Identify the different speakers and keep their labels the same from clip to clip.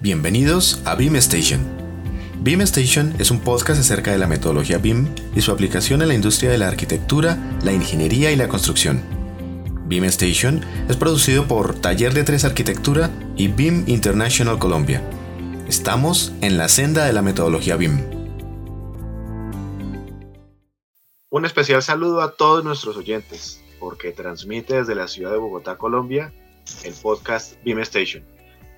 Speaker 1: Bienvenidos a Beam Station. Beam Station es un podcast acerca de la metodología BIM y su aplicación en la industria de la arquitectura, la ingeniería y la construcción. Beam Station es producido por Taller de Tres Arquitectura y BIM International Colombia. Estamos en la senda de la metodología BIM. Un especial saludo a todos nuestros oyentes, porque transmite desde la ciudad de Bogotá, Colombia, el podcast BIM Station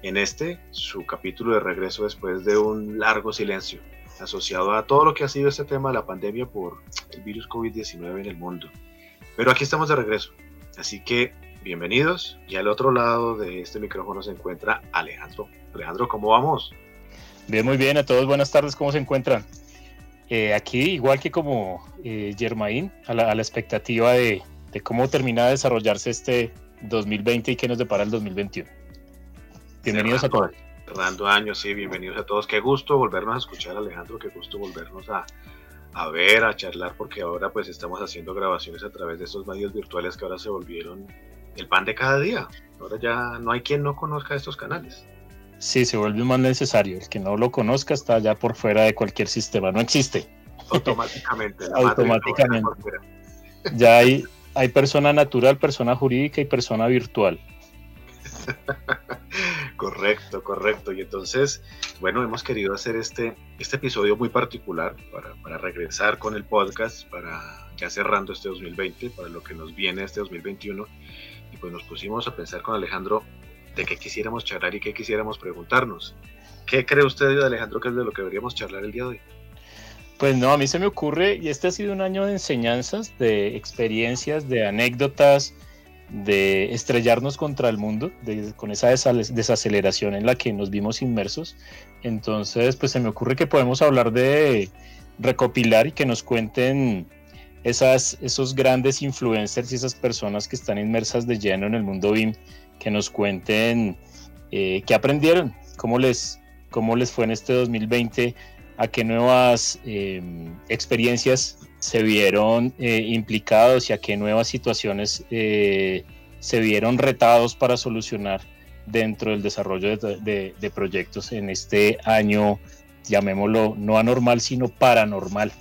Speaker 1: en este, su capítulo de regreso después de un largo silencio, asociado a todo lo que ha sido este tema de la pandemia por el virus COVID-19 en el mundo. Pero aquí estamos de regreso, así que bienvenidos. Y al otro lado de este micrófono se encuentra Alejandro. Alejandro, ¿cómo vamos?
Speaker 2: Bien, muy bien, a todos buenas tardes, ¿cómo se encuentran? Eh, aquí, igual que como eh, Germain, a la, expectativa de, de cómo termina de desarrollarse este 2020 y qué nos depara el 2021. Bienvenidos a todos.
Speaker 1: Cerrando años, sí, bienvenidos a todos. Qué gusto volvernos a escuchar, Alejandro, qué gusto volvernos a, a ver, a charlar, porque ahora pues estamos haciendo grabaciones a través de estos medios virtuales que ahora se volvieron el pan de cada día. Ahora ya no hay quien no conozca estos canales.
Speaker 2: Sí, se vuelve más necesario. El que no lo conozca está ya por fuera de cualquier sistema. No existe.
Speaker 1: Automáticamente.
Speaker 2: Automáticamente. Ya hay, hay persona natural, persona jurídica y persona virtual.
Speaker 1: correcto, correcto. Y entonces, bueno, hemos querido hacer este, este episodio muy particular para, para, regresar con el podcast, para ya cerrando este 2020, para lo que nos viene este 2021. Y pues nos pusimos a pensar con Alejandro de qué quisiéramos charlar y qué quisiéramos preguntarnos. ¿Qué cree usted, Alejandro, que es de lo que deberíamos charlar el día de hoy?
Speaker 2: Pues no, a mí se me ocurre, y este ha sido un año de enseñanzas, de experiencias, de anécdotas, de estrellarnos contra el mundo, con esa desaceleración en la que nos vimos inmersos. Entonces, pues se me ocurre que podemos hablar de recopilar y que nos cuenten esas, esos grandes influencers y esas personas que están inmersas de lleno en el mundo BIM, que nos cuenten eh, qué aprendieron, cómo les, cómo les fue en este 2020, a qué nuevas eh, experiencias se vieron eh, implicados y a qué nuevas situaciones eh, se vieron retados para solucionar dentro del desarrollo de, proyectos en este año, llamémoslo no anormal, sino paranormal.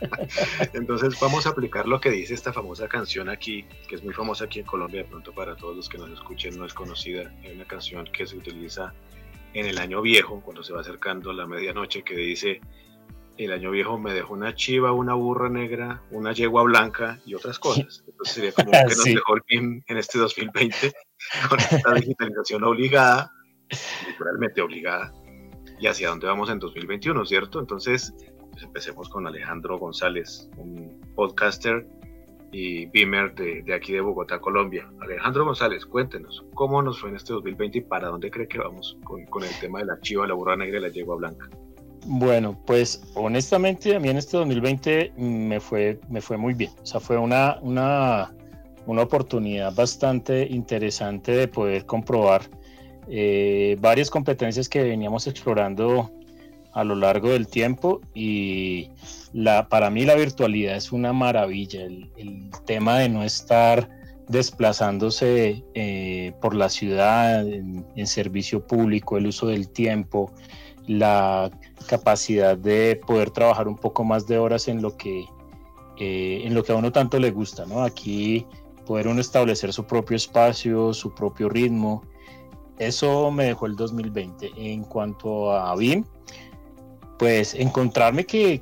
Speaker 1: Entonces vamos a aplicar lo que dice esta famosa canción aquí, que es muy famosa aquí en Colombia, de pronto para todos los que nos escuchen no es conocida, es una canción que se utiliza en el año viejo, cuando se va acercando la medianoche, que dice, el año viejo me dejó una chiva, una burra negra, una yegua blanca y otras cosas. Entonces sería como que nos dejó el PIM en este 2020 con esta digitalización obligada, literalmente obligada, y hacia dónde vamos en 2021, ¿cierto? Entonces, pues empecemos con Alejandro González, un podcaster y beamer de, de, aquí de Bogotá, Colombia. Alejandro González, cuéntenos, ¿cómo nos fue en este 2020 y para dónde cree que vamos con, con el tema de la chiva, la burra negra y la yegua blanca?
Speaker 2: Bueno, pues honestamente a mí en este 2020 me fue, me fue muy bien. O sea, fue una, una, una oportunidad bastante interesante de poder comprobar eh, varias competencias que veníamos explorando a lo largo del tiempo y la, para mí la virtualidad es una maravilla. El, tema de no estar desplazándose eh, por la ciudad en, servicio público, el uso del tiempo, la capacidad de poder trabajar un poco más de horas en lo que, eh, en lo que a uno tanto le gusta, ¿no? Aquí poder uno establecer su propio espacio, su propio ritmo. Eso me dejó el 2020. En cuanto a BIM, pues encontrarme que,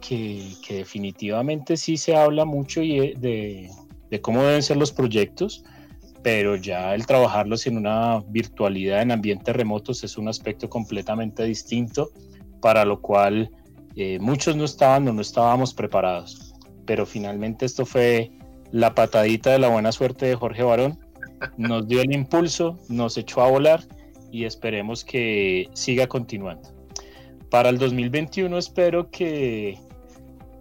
Speaker 2: definitivamente sí se habla mucho de, de, cómo deben ser los proyectos, pero ya el trabajarlos en una virtualidad en ambientes remotos es un aspecto completamente distinto para lo cual eh, muchos no estaban o no estábamos preparados. Pero finalmente esto fue la patadita de la buena suerte de Jorge Barón. Nos dio el impulso, nos echó a volar y esperemos que siga continuando. Para el 2021 espero que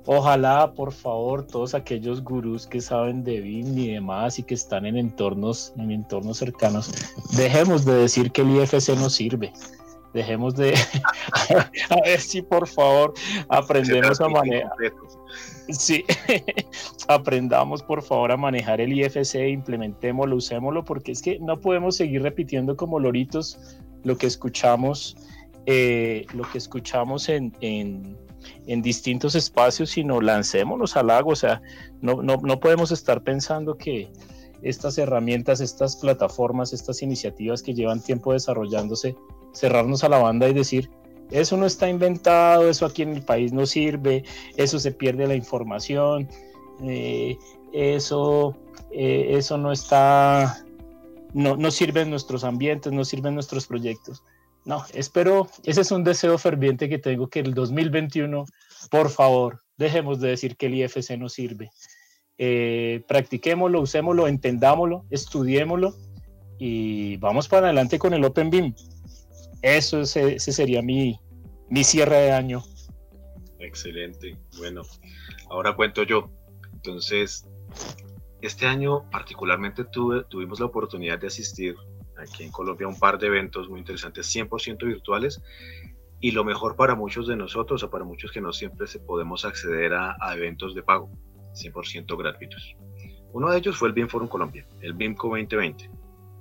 Speaker 2: ojalá, por favor, todos aquellos gurús que saben de BIM y demás y que están en entornos, en entornos cercanos, dejemos de decir que el IFC no sirve Dejemos de, a ver si por favor aprendemos a manejar. Sí, aprendamos por favor a manejar el IFC, implementémoslo, usémoslo, porque es que no podemos seguir repitiendo como loritos lo que escuchamos, eh, lo que escuchamos en, en, distintos espacios, sino lancémonos al lago. O sea, no, no, no podemos estar pensando que, estas herramientas, estas plataformas, estas iniciativas que llevan tiempo desarrollándose cerrarnos a la banda y decir, eso no está inventado, eso aquí en el país no sirve, eso se pierde la información, eh, eso, eh, eso no está, no, no sirve en nuestros ambientes, no sirve en nuestros proyectos. No, espero, ese es un deseo ferviente que tengo, que el 2021, por favor, dejemos de decir que el IFC no sirve. Eh, practiquémoslo, usémoslo, entendámoslo, estudiémoslo y vamos para adelante con el Open BIM. Eso ese, sería mi, mi cierre de año.
Speaker 1: Excelente. Bueno, ahora cuento yo. Entonces, este año particularmente tuvimos la oportunidad de asistir aquí en Colombia un par de eventos muy interesantes, 100% virtuales. Y lo mejor para muchos de nosotros, o para muchos que no siempre se podemos acceder a, a eventos de pago, 100% gratuitos. Uno de ellos fue el BIM Forum Colombia, el BIMCO 2020.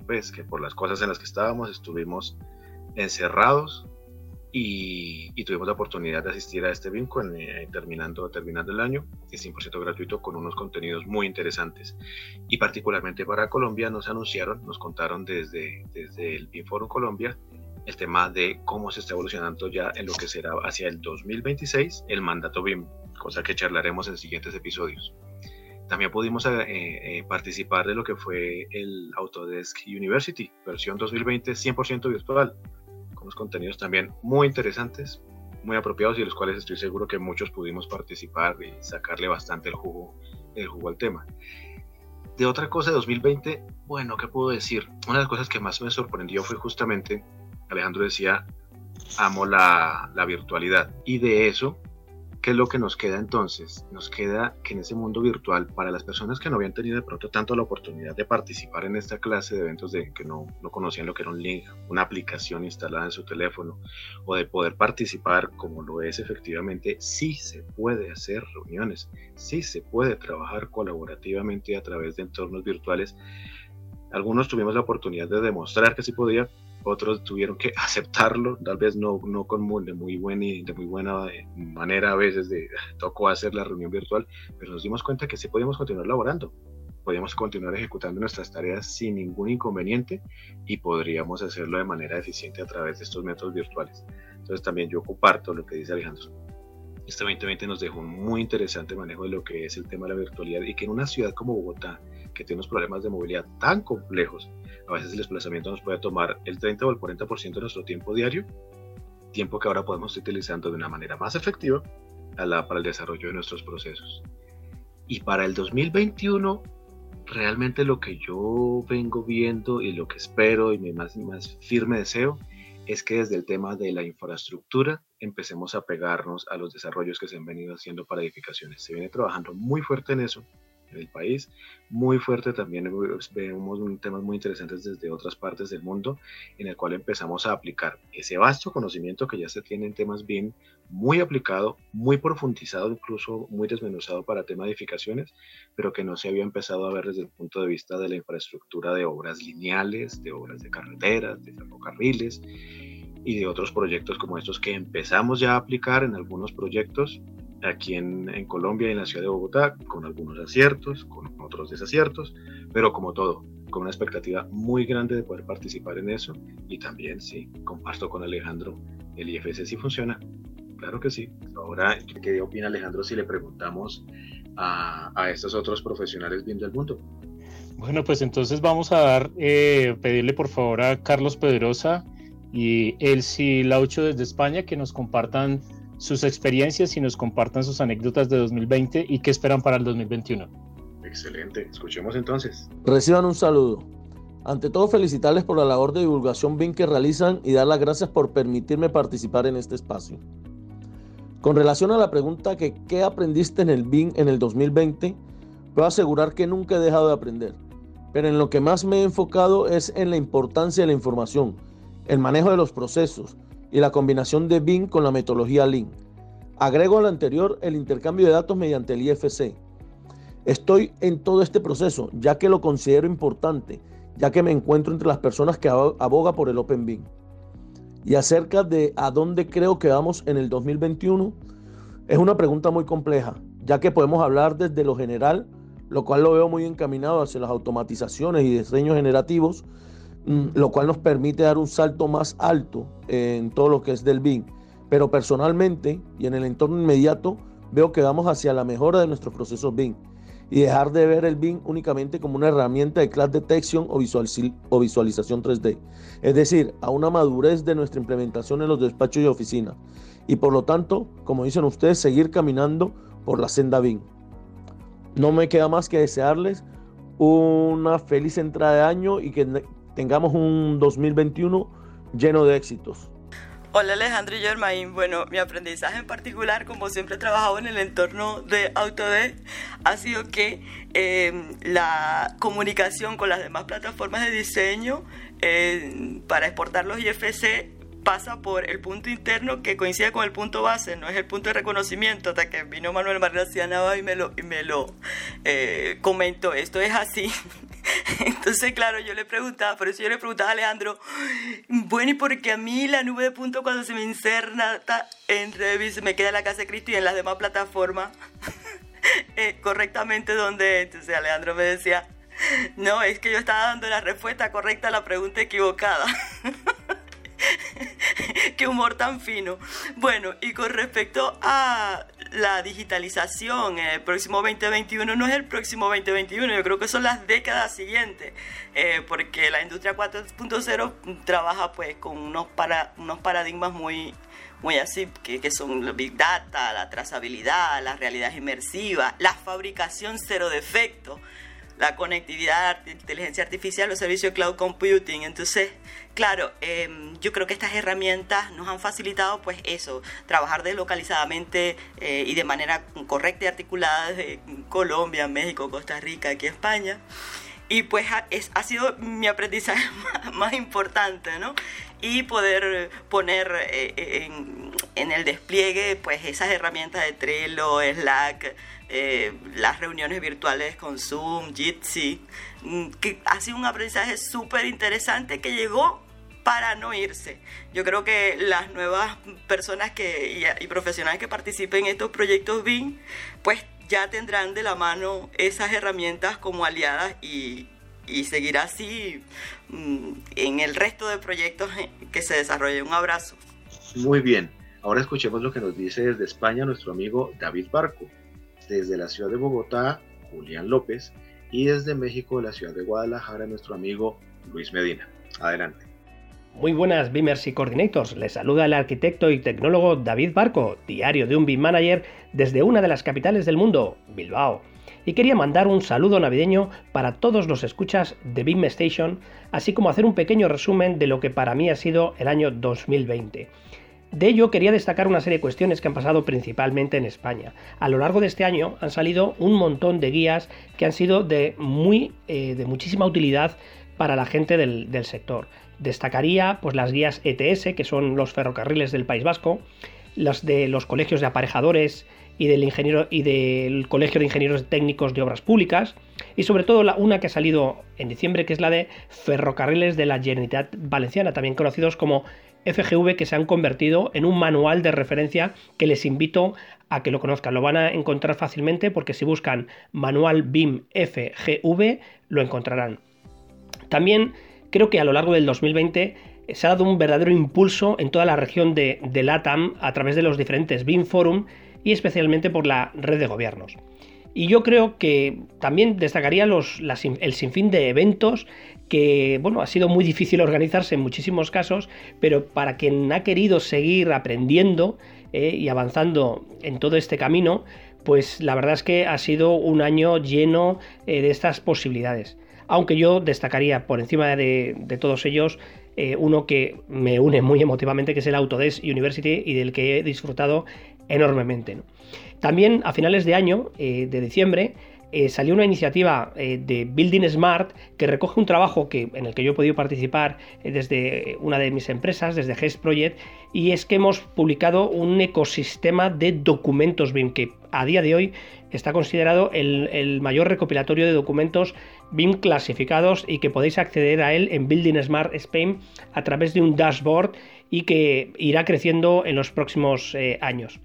Speaker 1: Pues que por las cosas en las que estábamos estuvimos encerrados y, tuvimos la oportunidad de asistir a este BIMCO eh, terminando, terminando el año, es 100% gratuito con unos contenidos muy interesantes. Y particularmente para Colombia nos anunciaron, nos contaron desde, desde el BIM Forum Colombia el tema de cómo se está evolucionando ya en lo que será hacia el 2026 el mandato BIM, cosa que charlaremos en siguientes episodios. También pudimos eh, eh, participar de lo que fue el Autodesk University, versión 2020 100% virtual, unos contenidos también muy interesantes, muy apropiados y de los cuales estoy seguro que muchos pudimos participar y sacarle bastante el jugo, el jugo al tema. De otra cosa de 2020, bueno, ¿qué puedo decir? Una de las cosas que más me sorprendió fue justamente, Alejandro decía, amo la, la virtualidad. Y de eso ¿Qué es lo que nos queda entonces? Nos queda que en ese mundo virtual, para las personas que no habían tenido de pronto tanto la oportunidad de participar en esta clase de eventos, de que no, no conocían lo que era un link, una aplicación instalada en su teléfono, o de poder participar como lo es efectivamente, sí se puede hacer reuniones, sí se puede trabajar colaborativamente a través de entornos virtuales. Algunos tuvimos la oportunidad de demostrar que sí podía, otros tuvieron que aceptarlo, tal vez no, no con muy, de, muy buena, de muy buena eh, manera a veces de tocó hacer la reunión virtual, pero nos dimos cuenta que sí podíamos continuar laborando, podíamos continuar ejecutando nuestras tareas sin ningún inconveniente y podríamos hacerlo de manera eficiente a través de estos métodos virtuales. Entonces también yo comparto lo que dice Alejandro. Este 2020 nos dejó un muy interesante manejo de lo que es el tema de la virtualidad y que en una ciudad como Bogotá, que tiene unos problemas de movilidad tan complejos, a veces el desplazamiento nos puede tomar el 30 o el 40% de nuestro tiempo diario, tiempo que ahora podemos estar utilizando de una manera más efectiva para el desarrollo de nuestros procesos. Y para el 2021, realmente lo que yo vengo viendo y lo que espero y mi más, más firme deseo es que desde el tema de la infraestructura empecemos a pegarnos a los desarrollos que se han venido haciendo para edificaciones. Se viene trabajando muy fuerte en eso en el país, muy fuerte también vemos temas muy interesantes desde otras partes del mundo en el cual empezamos a aplicar ese vasto conocimiento que ya se tiene en temas bien muy aplicado, muy profundizado, incluso muy desmenuzado para tema de edificaciones, pero que no se había empezado a ver desde el punto de vista de la infraestructura de obras lineales, de obras de carreteras, de ferrocarriles y de otros proyectos como estos que empezamos ya a aplicar en algunos proyectos aquí en, en, Colombia y en la ciudad de Bogotá, con algunos aciertos, con otros desaciertos, pero como todo, con una expectativa muy grande de poder participar en eso y también, sí, comparto con Alejandro, el IFC sí funciona, claro que sí. Ahora, ¿qué opina Alejandro si le preguntamos a, a estos otros profesionales viendo el mundo?
Speaker 2: Bueno, pues entonces vamos a dar, eh, pedirle por favor a Carlos Pedrosa y Elsie Laucho desde España que nos compartan sus experiencias y nos compartan sus anécdotas de 2020 y qué esperan para el 2021.
Speaker 1: Excelente, escuchemos entonces.
Speaker 3: Reciban un saludo. Ante todo, felicitarles por la labor de divulgación BIM que realizan y dar las gracias por permitirme participar en este espacio. Con relación a la pregunta que qué aprendiste en el BIM en el 2020, puedo asegurar que nunca he dejado de aprender, pero en lo que más me he enfocado es en la importancia de la información, el manejo de los procesos, y la combinación de BIM con la metodología Lean. Agrego al anterior el intercambio de datos mediante el IFC. Estoy en todo este proceso ya que lo considero importante, ya que me encuentro entre las personas que aboga por el Open BIM. Y acerca de a dónde creo que vamos en el 2021, es una pregunta muy compleja, ya que podemos hablar desde lo general, lo cual lo veo muy encaminado hacia las automatizaciones y diseños generativos, lo cual nos permite dar un salto más alto en todo lo que es del BIM. Pero personalmente y en el entorno inmediato veo que vamos hacia la mejora de nuestros procesos BIM y dejar de ver el BIM únicamente como una herramienta de class detection o, o visualización 3D. Es decir, a una madurez de nuestra implementación en los despachos y oficinas. Y por lo tanto, como dicen ustedes, seguir caminando por la senda BIM. No me queda más que desearles una feliz entrada de año y que tengamos un 2021 lleno de éxitos.
Speaker 4: Hola Alejandro y Germain. Bueno, mi aprendizaje en particular, como siempre he trabajado en el entorno de Autodesk, ha sido que em, la comunicación con las demás plataformas de diseño eh, para exportar los IFC pasa por el punto interno que coincide con el punto base, no es el punto de reconocimiento, hasta que vino Manuel García Nava y me lo, y me lo eh, comentó, esto es así. Entonces, claro, yo le preguntaba, por eso yo le preguntaba a Alejandro, bueno, y porque a mí la nube de punto cuando se me inserna en Revit me queda en la casa de Cristo y en las demás plataformas eh, correctamente donde, entonces Alejandro me decía, no, es que yo estaba dando la respuesta correcta a la pregunta equivocada. Qué humor tan fino. Bueno, y con respecto a la digitalización, el próximo 2021 no es el próximo 2021, yo creo que son las décadas siguientes, eh, porque la industria 4.0 trabaja pues con unos, para, unos paradigmas muy, muy así, que, que son los Big Data, la trazabilidad, la realidad inmersiva, la fabricación cero defecto la conectividad, inteligencia artificial, los servicios de cloud computing. Entonces, claro, em, yo creo que estas herramientas nos han facilitado pues eso, trabajar deslocalizadamente eh, y de manera correcta y articulada desde Colombia, México, Costa Rica, aquí España. Y pues ha, es, ha sido mi aprendizaje más, importante, ¿no? Y poder poner eh, en, en el despliegue pues esas herramientas de Trello, Slack, eh, las reuniones virtuales con Zoom, Jitsi, mm, que ha sido un aprendizaje súper interesante que llegó para no irse. Yo creo que las nuevas personas que, y, profesionales que participen en estos proyectos BIM, pues ya tendrán de la mano esas herramientas como aliadas y, y seguir así mm, en el resto de proyectos que se desarrollen. Un abrazo.
Speaker 1: Muy bien. Ahora escuchemos lo que nos dice desde España nuestro amigo David Barco desde la ciudad de Bogotá, Julián López, y desde México, la ciudad de Guadalajara, nuestro amigo Luis Medina. Adelante.
Speaker 5: Muy buenas Beamers y Coordinators, les saluda el arquitecto y tecnólogo David Barco, diario de un BIM Manager desde una de las capitales del mundo, Bilbao. Y quería mandar un saludo navideño para todos los escuchas de BIM Station, así como hacer un pequeño resumen de lo que para mí ha sido el año 2020. De ello quería destacar una serie de cuestiones que han pasado principalmente en España. A lo largo de este año han salido un montón de guías que han sido de, muy, eh, de muchísima utilidad para la gente del, sector. Destacaría pues, las guías ETS, que son los ferrocarriles del País Vasco, las de los colegios de aparejadores y del, ingeniero, y del Colegio de Ingenieros Técnicos de Obras Públicas, y sobre todo la, una que ha salido en diciembre, que es la de ferrocarriles de la Generalitat Valenciana, también conocidos como FGV que se han convertido en un manual de referencia que les invito a que lo conozcan. Lo van a encontrar fácilmente porque si buscan manual BIM FGV lo encontrarán. También creo que a lo largo del 2020 se ha dado un verdadero impulso en toda la región de, LATAM a través de los diferentes BIM Forum y especialmente por la red de gobiernos. Y yo creo que también destacaría los, el sinfín de eventos que, bueno, ha sido muy difícil organizarse en muchísimos casos, pero para quien ha querido seguir aprendiendo eh, y avanzando en todo este camino, pues la verdad es que ha sido un año lleno eh, de estas posibilidades. Aunque yo destacaría por encima de, todos ellos eh, uno que me une muy emotivamente, que es el Autodesk University y del que he disfrutado enormemente. También a finales de año, de diciembre, eh, salió una iniciativa eh, de Building Smart que recoge un trabajo que, en el que yo he podido participar eh, desde una de mis empresas, desde GEST Project, y es que hemos publicado un ecosistema de documentos BIM que a día de hoy está considerado el, el mayor recopilatorio de documentos BIM clasificados y que podéis acceder a él en Building Smart Spain a través de un dashboard y que irá creciendo en los próximos años.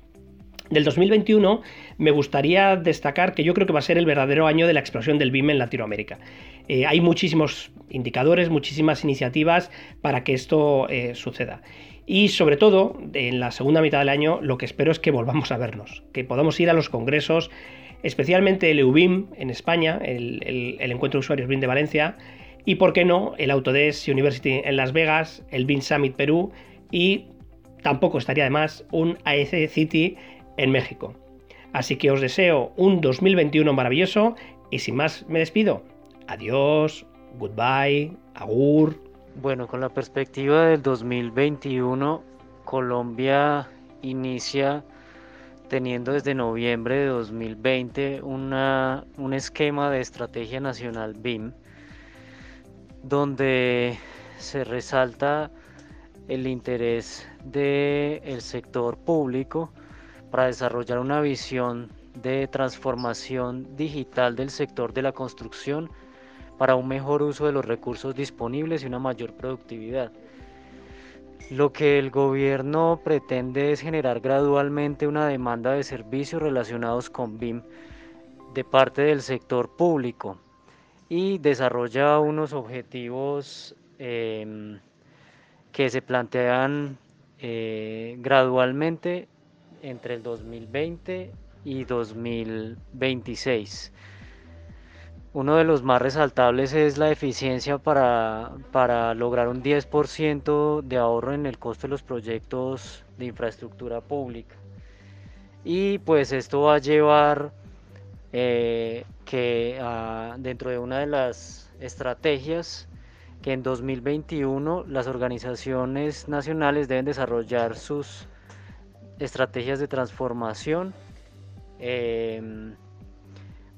Speaker 5: Del 2021 me gustaría destacar que yo creo que va a ser el verdadero año de la explosión del BIM en Latinoamérica. Eh, hay muchísimos indicadores, muchísimas iniciativas para que esto eh, suceda. Y sobre todo, en la segunda mitad del año, lo que espero es que volvamos a vernos, que podamos ir a los congresos, especialmente el EUBIM en España, el, Encuentro de Usuarios BIM de Valencia, y por qué no, el Autodesk University en Las Vegas, el BIM Summit Perú y tampoco estaría de más un AEC City en México. Así que os deseo un 2021 maravilloso y sin más me despido. Adiós, goodbye, agur.
Speaker 6: Bueno, con la perspectiva del 2021, Colombia inicia teniendo desde noviembre de 2020 una, un esquema de estrategia nacional BIM, donde se resalta el interés del sector público para desarrollar una visión de transformación digital del sector de la construcción para un mejor uso de los recursos disponibles y una mayor productividad. Lo que el gobierno pretende es generar gradualmente una demanda de servicios relacionados con BIM de parte del sector público y desarrolla unos objetivos em, que se plantean eh, gradualmente entre el 2020 y 2026. Uno de los más resaltables es la eficiencia para, para lograr un 10% de ahorro en el costo de los proyectos de infraestructura pública. Y pues esto va a llevar eh, que ah, dentro de una de las estrategias que en 2021 las organizaciones nacionales deben desarrollar sus estrategias de transformación em,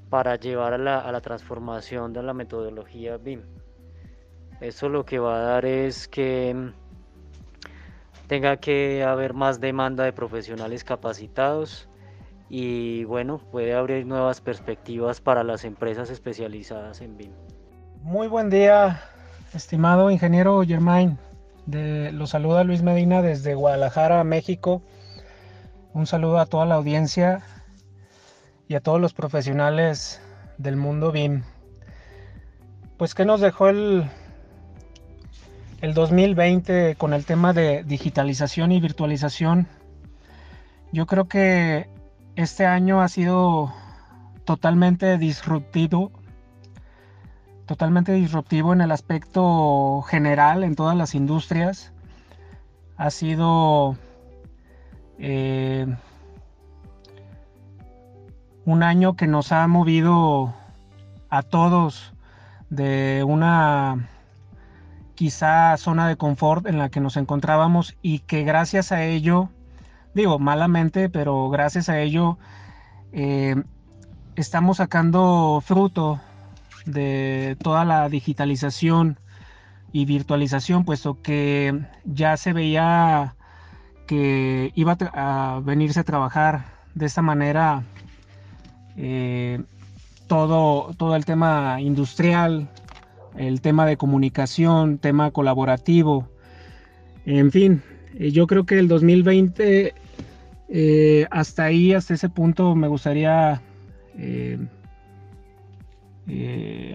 Speaker 6: para llevar a la, transformación de la metodología BIM. Eso lo que va a dar es que em, tenga que haber más demanda de profesionales capacitados y bueno, puede abrir nuevas perspectivas para las empresas especializadas en BIM.
Speaker 7: Muy buen día, estimado ingeniero Germain. De, lo saluda Luis Medina desde Guadalajara, México. Un saludo a toda la audiencia y a todos los profesionales del mundo BIM. Pues que nos dejó el, el 2020 con el tema de digitalización y virtualización. Yo creo que este año ha sido totalmente disruptivo, totalmente disruptivo en el aspecto general en todas las industrias. Ha sido eh, un año que nos ha movido a todos de una quizá zona de confort en la que nos encontrábamos y que gracias a ello, digo malamente, pero gracias a ello eh, estamos sacando fruto de toda la digitalización y virtualización, puesto que ya se veía que iba a venirse a trabajar de esta manera eh, todo, todo el tema industrial, el tema de comunicación, tema colaborativo, en fin, eh, yo creo que el 2020 eh, hasta ahí, hasta ese punto me gustaría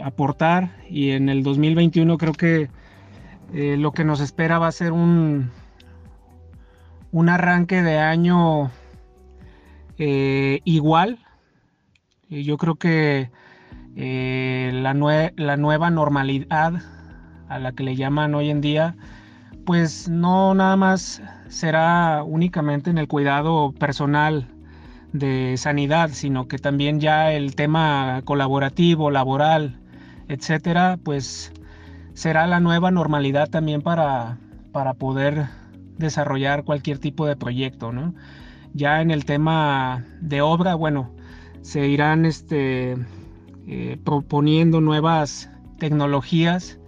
Speaker 7: aportar y en el 2021 creo que lo que nos espera va a ser un, un arranque de año eh, igual. Yo creo que eh, la, la, nueva normalidad a la que le llaman hoy en día, pues no nada más será únicamente en el cuidado personal de sanidad, sino que también ya el tema colaborativo, laboral, etcétera, pues será la nueva normalidad también para, para poder desarrollar cualquier tipo de proyecto, ¿no? Ya en el tema de obra, bueno, se irán este, eh, proponiendo nuevas tecnologías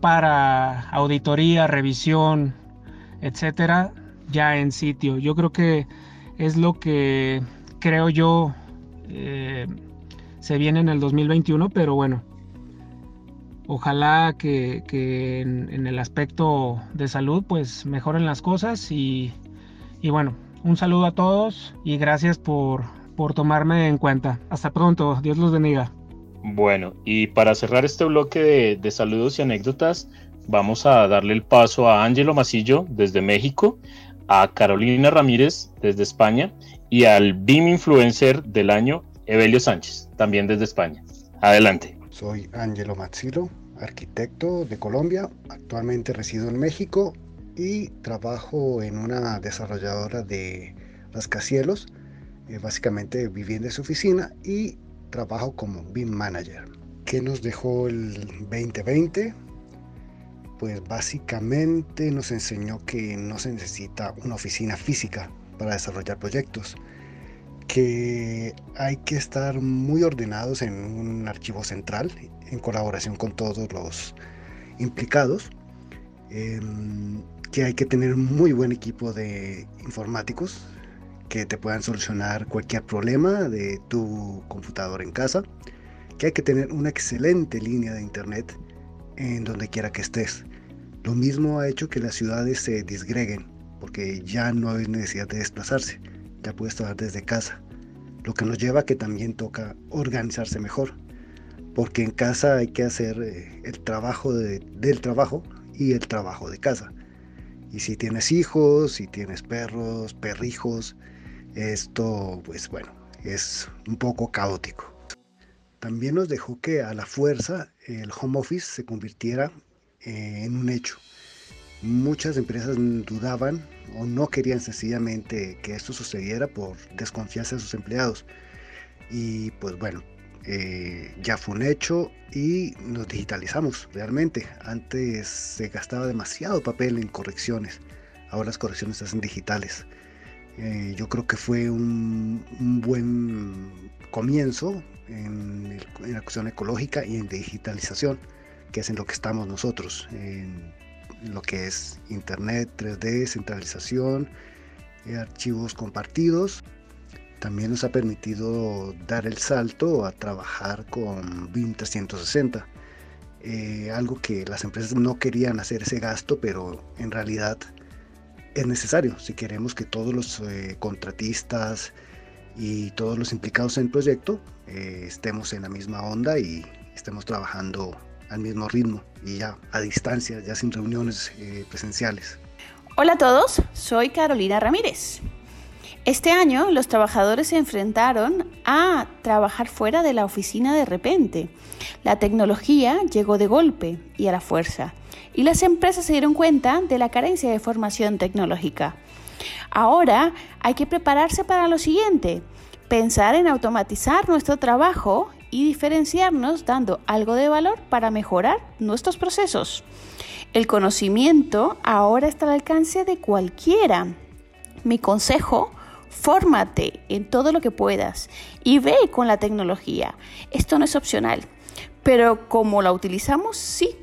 Speaker 7: para auditoría, revisión, etcétera, ya en sitio. Yo creo que es lo que creo yo eh, se viene en el 2021, pero bueno, ojalá que, en, el aspecto de salud pues mejoren las cosas y, bueno, un saludo a todos y gracias por, tomarme en cuenta. Hasta pronto, Dios los bendiga.
Speaker 2: Bueno, y para cerrar este bloque de, de saludos y anécdotas, vamos a darle el paso a Ángelo Masillo desde México, a Carolina Ramírez desde España y al BIM Influencer del año, Evelio Sánchez, también desde España. Adelante.
Speaker 8: Soy Ángelo Mazzilo, arquitecto de Colombia. Actualmente resido en México y trabajo en una desarrolladora de rascacielos, eh, básicamente vivienda su oficina y trabajo como BIM Manager. ¿Qué nos dejó el 2020? Pues básicamente nos enseñó que no se necesita una oficina física para desarrollar proyectos que hay que estar muy ordenados en un archivo central en colaboración con todos los implicados, em, que hay que tener muy buen equipo de informáticos que te puedan solucionar cualquier problema de tu computador en casa, que hay que tener una excelente línea de internet en donde quiera que estés. Lo mismo ha hecho que las ciudades se disgreguen, porque ya no hay necesidad de desplazarse ya puedes trabajar desde casa. Lo que nos lleva a que también toca organizarse mejor, porque en casa hay que hacer eh, el trabajo del trabajo y el trabajo de casa. Y si tienes hijos, si tienes perros, perrijos, esto pues bueno, es un poco caótico. También nos dejó que a la fuerza el home office se convirtiera eh, en un hecho. Muchas empresas dudaban o no querían sencillamente que esto sucediera por desconfianza de sus empleados. Y pues bueno, eh, ya fue un hecho y nos digitalizamos realmente. Antes se gastaba demasiado papel en correcciones, ahora las correcciones se hacen digitales. Eh, yo creo que fue un, buen comienzo en, la cuestión ecológica y en digitalización, que es en lo que estamos nosotros, lo que es Internet, 3D, centralización, eh, archivos compartidos. También nos ha permitido dar el salto a trabajar con BIM 360. Eh, algo que las empresas no querían hacer ese gasto, pero en realidad es necesario si queremos que todos los eh, contratistas y todos los implicados en el proyecto estemos en la misma onda y estemos trabajando al mismo ritmo y ya a distancia, ya sin reuniones eh, presenciales.
Speaker 9: Hola a todos, soy Carolina Ramírez. Este año los trabajadores se enfrentaron a trabajar fuera de la oficina de repente. La tecnología llegó de golpe y a la fuerza, y las empresas se dieron cuenta de la carencia de formación tecnológica. Ahora hay que prepararse para lo siguiente, pensar en automatizar nuestro trabajo y diferenciarnos dando algo de valor para mejorar nuestros procesos. El conocimiento ahora está al alcance de cualquiera. Mi consejo, fórmate en todo lo que puedas y ve con la tecnología. Esto no es opcional, pero como la utilizamos, sí.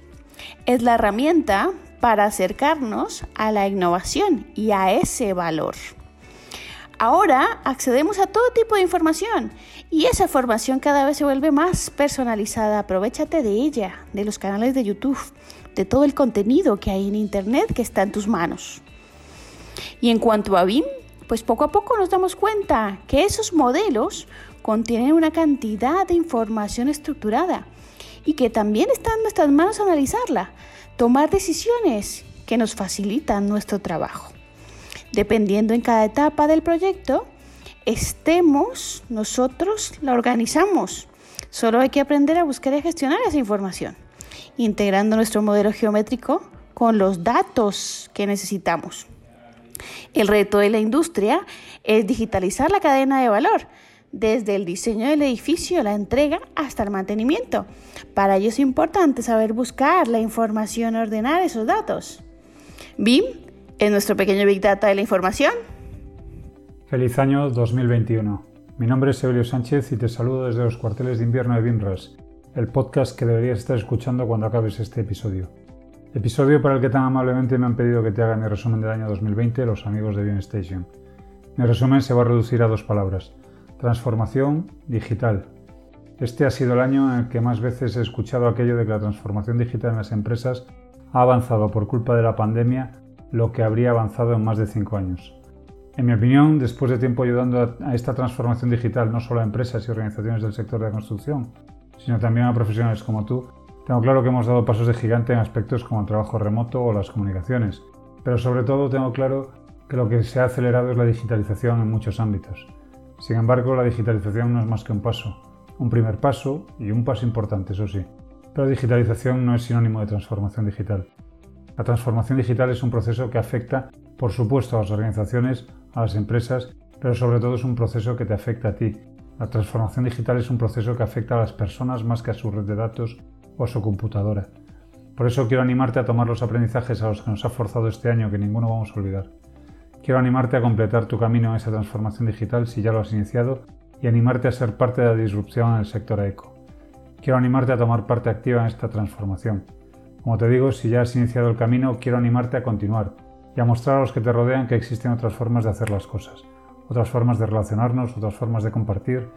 Speaker 9: Es la herramienta para acercarnos a la innovación y a ese valor. Ahora accedemos a todo tipo de información y esa formación cada vez se vuelve más personalizada. Aprovechate de ella, de los canales de YouTube, de todo el contenido que hay en Internet que está en tus manos. Y en cuanto a BIM, pues poco a poco nos damos cuenta que esos modelos contienen una cantidad de información estructurada y que también está en nuestras manos analizarla, tomar decisiones que nos facilitan nuestro trabajo dependiendo en cada etapa del proyecto, estemos, nosotros la organizamos. Solo hay que aprender a buscar y gestionar esa información, integrando nuestro modelo geométrico con los datos que necesitamos. El reto de la industria es digitalizar la cadena de valor, desde el diseño del edificio, la entrega, hasta el mantenimiento. Para ello es importante saber buscar la información ordenar esos datos. BIM en nuestro pequeño Big Data de la información.
Speaker 10: Feliz año 2021. Mi nombre es Evelio Sánchez y te saludo desde los cuarteles de invierno de BIMRAS, el podcast que deberías estar escuchando cuando acabes este episodio. Episodio para el que tan amablemente me han pedido que te haga mi resumen del año 2020 los amigos de BIMStation. Mi resumen se va a reducir a dos palabras, transformación digital. Este ha sido el año en el que más veces he escuchado aquello de que la transformación digital en las empresas ha avanzado por culpa de la pandemia lo que habría avanzado en más de cinco años. En mi opinión, después de tiempo ayudando a esta transformación digital no solo a empresas y organizaciones del sector de la construcción, sino también a profesionales como tú, tengo claro que hemos dado pasos de gigante en aspectos como el trabajo remoto o las comunicaciones, pero sobre todo tengo claro que lo que se ha acelerado es la digitalización en muchos ámbitos. Sin embargo, la digitalización no es más que un paso, un primer paso y un paso importante, eso sí. Pero digitalización no es sinónimo de transformación digital. La transformación digital es un proceso que afecta, por supuesto, a las organizaciones, a las empresas, pero sobre todo es un proceso que te afecta a ti. La transformación digital es un proceso que afecta a las personas más que a su red de datos o a su computadora. Por eso quiero animarte a tomar los aprendizajes a los que nos ha forzado este año que ninguno vamos a olvidar. Quiero animarte a completar tu camino en esa transformación digital si ya lo has iniciado y animarte a ser parte de la disrupción en el sector eco. Quiero animarte a tomar parte activa en esta transformación. Como te digo, si ya has iniciado el camino, quiero animarte a continuar y a mostrar a los que te rodean que existen otras formas de hacer las cosas, otras formas de relacionarnos, otras formas de compartir,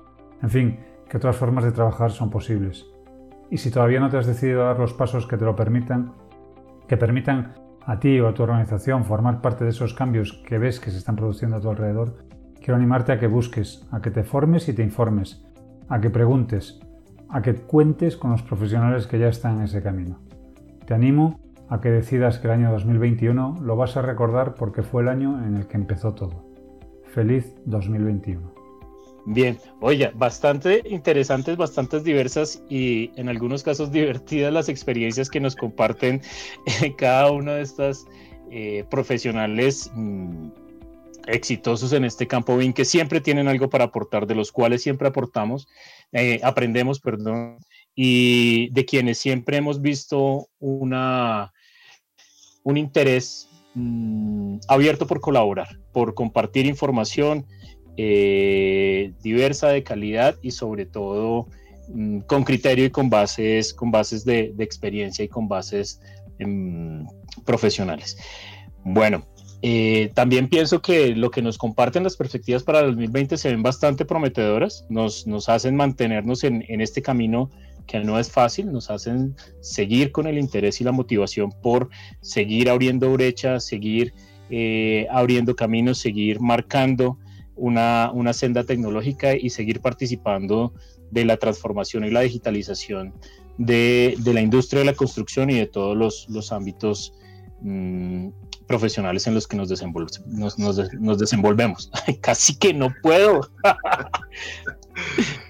Speaker 10: en fin, que otras formas de trabajar son posibles. Y si todavía no te has decidido a dar los pasos que te lo permitan, que permitan a ti o a tu organización formar parte de esos cambios que ves que se están produciendo a tu alrededor, quiero animarte a que busques, a que te formes y te informes, a que preguntes, a que cuentes con los profesionales que ya están en ese camino. Te animo a que decidas que el año 2021 lo vas a recordar porque fue el año en el que empezó todo. Feliz 2021.
Speaker 2: Bien, oye, bastante interesantes, bastante diversas y en algunos casos divertidas las experiencias que nos comparten cada uno de estas eh, profesionales mm, exitosos en este campo, bien que siempre tienen algo para aportar, de los cuales siempre aportamos, eh, aprendemos, perdón, y de quienes siempre hemos visto una, un interés mm, abierto por colaborar, por compartir información eh, diversa, de calidad y sobre todo mm, con criterio y con bases, con bases de, experiencia y con bases em, profesionales. Bueno, eh, también pienso que lo que nos comparten las perspectivas para el 2020 se ven bastante prometedoras, nos, nos hacen mantenernos en, en este camino que no es fácil, nos hacen seguir con el interés y la motivación por seguir abriendo brechas, seguir eh, abriendo caminos, seguir marcando una, una, senda tecnológica y seguir participando de la transformación y la digitalización de, de la industria de la construcción y de todos los, los ámbitos mm, profesionales en los que nos, nos, nos, nos desenvolvemos. Casi que no puedo.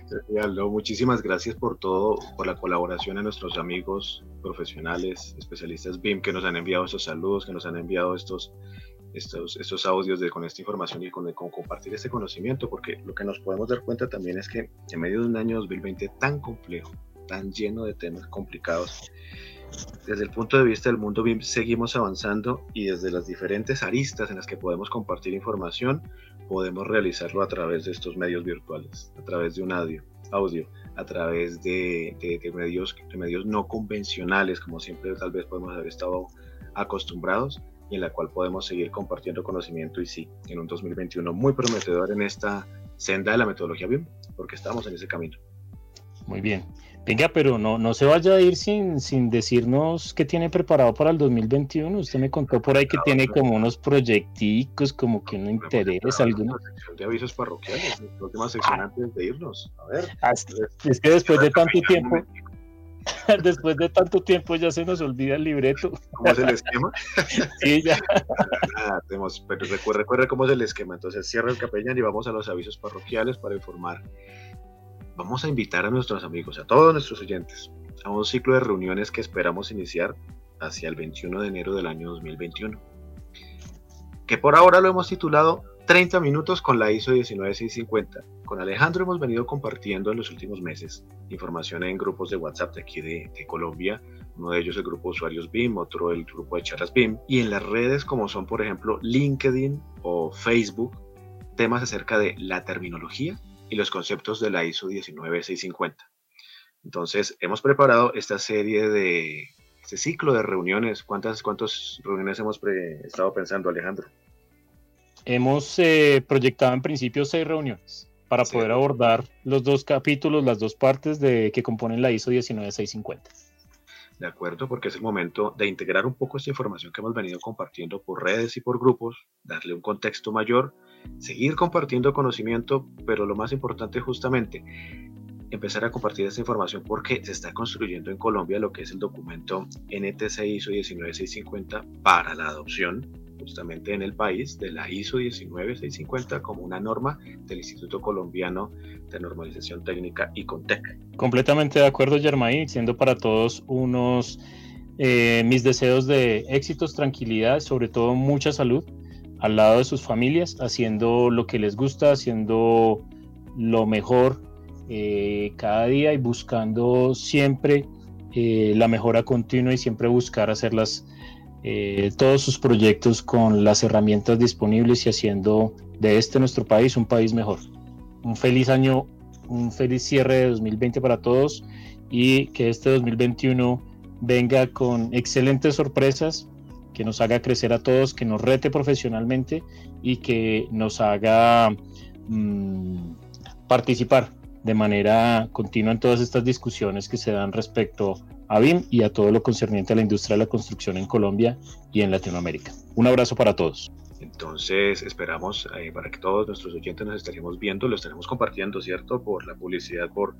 Speaker 1: muchísimas gracias por todo, por la colaboración a nuestros amigos profesionales, especialistas BIM que nos han enviado estos saludos, que nos han enviado estos, estos, estos audios con esta información y con, con, compartir este conocimiento, porque lo que nos podemos dar cuenta también es que en medio de un año 2020 tan complejo, tan lleno de temas complicados, desde el punto de vista del mundo BIM seguimos avanzando y desde las diferentes aristas en las que podemos compartir información, podemos realizarlo a través de estos medios virtuales, a través de un audio, audio a través de, de, medios, de medios no convencionales, como siempre tal vez podemos haber estado acostumbrados, y en la cual podemos seguir compartiendo conocimiento y sí, en un 2021 muy prometedor en esta senda de la metodología BIM, porque estamos en ese camino.
Speaker 2: Muy bien. Venga, pero no, no se vaya a ir sin, sin decirnos qué tiene preparado para el 2021. Usted me contó por ahí que tiene como unos proyecticos, como que no interesa alguno.
Speaker 1: De avisos parroquiales, la última sección ah. antes de irnos. A ver.
Speaker 2: Ah, es que después de tanto tiempo, después de tanto tiempo ya se nos olvida el libreto.
Speaker 1: ¿Cómo es el esquema?
Speaker 2: sí, ya.
Speaker 1: Tenemos, pero recuerda cómo es el esquema. Entonces cierra el capellán y vamos a los avisos parroquiales para informar vamos a invitar a nuestros amigos, a todos nuestros oyentes, a un ciclo de reuniones que esperamos iniciar hacia el 21 de enero del año 2021, que por ahora lo hemos titulado 30 minutos con la ISO 19650. Con Alejandro hemos venido compartiendo en los últimos meses información en grupos de WhatsApp de aquí de, de Colombia, uno de ellos el grupo usuarios BIM, otro el grupo de charlas BIM, y en las redes como son por ejemplo LinkedIn o Facebook, temas acerca de la terminología y los conceptos de la ISO 19650. Entonces, hemos preparado esta serie de, este ciclo de reuniones. ¿Cuántas, cuántas reuniones hemos estado pensando, Alejandro?
Speaker 2: Hemos eh, proyectado en principio seis reuniones para poder abordar los dos capítulos, las dos partes de que componen la ISO 19650.
Speaker 1: De acuerdo, porque es el momento de integrar un poco esta información que hemos venido compartiendo por redes y por grupos, darle un contexto mayor, seguir compartiendo conocimiento, pero lo más importante justamente, empezar a compartir esta información porque se está construyendo en Colombia lo que es el documento NTC ISO 19650 para la adopción justamente en el país de la ISO 19650 como una norma del Instituto Colombiano de Normalización Técnica y CONTEC.
Speaker 2: Completamente de acuerdo, Germain, siendo para todos unos eh, mis deseos de éxitos, tranquilidad, sobre todo mucha salud al lado de sus familias, haciendo lo que les gusta, haciendo lo mejor eh, cada día y buscando siempre eh, la mejora continua y siempre buscar hacerlas eh, todos sus proyectos con las herramientas disponibles y haciendo de este nuestro país un país mejor. Un feliz año, un feliz cierre de 2020 para todos y que este 2021 venga con excelentes sorpresas, que nos haga crecer a todos, que nos rete profesionalmente y que nos haga mm, participar de manera continua en todas estas discusiones que se dan respecto a BIM y a todo lo concerniente a la industria de la construcción en Colombia y en Latinoamérica. Un abrazo para todos.
Speaker 1: Entonces esperamos eh, para que todos nuestros oyentes nos estaremos viendo, lo estaremos compartiendo, ¿cierto? Por la publicidad, por,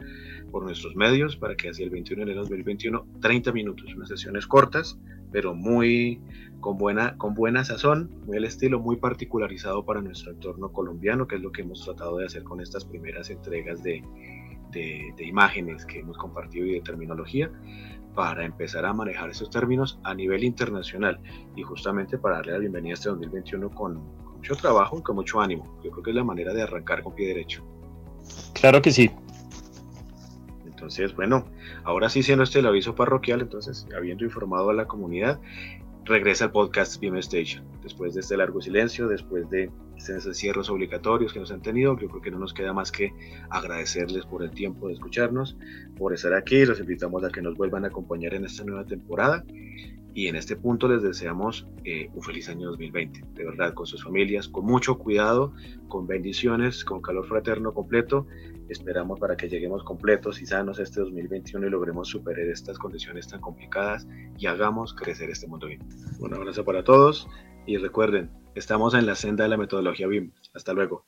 Speaker 1: por nuestros medios, para que hacia el 21 de enero de 2021, 30 minutos, unas sesiones cortas, pero muy con buena, con buena sazón, muy el estilo, muy particularizado para nuestro entorno colombiano, que es lo que hemos tratado de hacer con estas primeras entregas de, de, de imágenes que hemos compartido y de terminología para empezar a manejar esos términos a nivel internacional y justamente para darle la bienvenida a este 2021 con, mucho trabajo y con mucho ánimo. Yo creo que es la manera de arrancar con pie derecho.
Speaker 2: Claro que sí.
Speaker 1: Entonces, bueno, ahora sí siendo este el aviso parroquial, entonces, habiendo informado a la comunidad, regresa al podcast BIM Station. Después de este largo silencio, después de estos cierres obligatorios que nos han tenido, yo creo que no nos queda más que agradecerles por el tiempo de escucharnos, por estar aquí. Los invitamos a que nos vuelvan a acompañar en esta nueva temporada. Y en este punto les deseamos eh, un feliz año 2020, de verdad, con sus familias, con mucho cuidado, con bendiciones, con calor fraterno completo Esperamos para que lleguemos completos y sanos este 2021 y logremos superar estas condiciones tan complicadas y hagamos crecer este mundo BIM. Un abrazo para todos y recuerden, estamos en la senda de la metodología BIM. Hasta luego.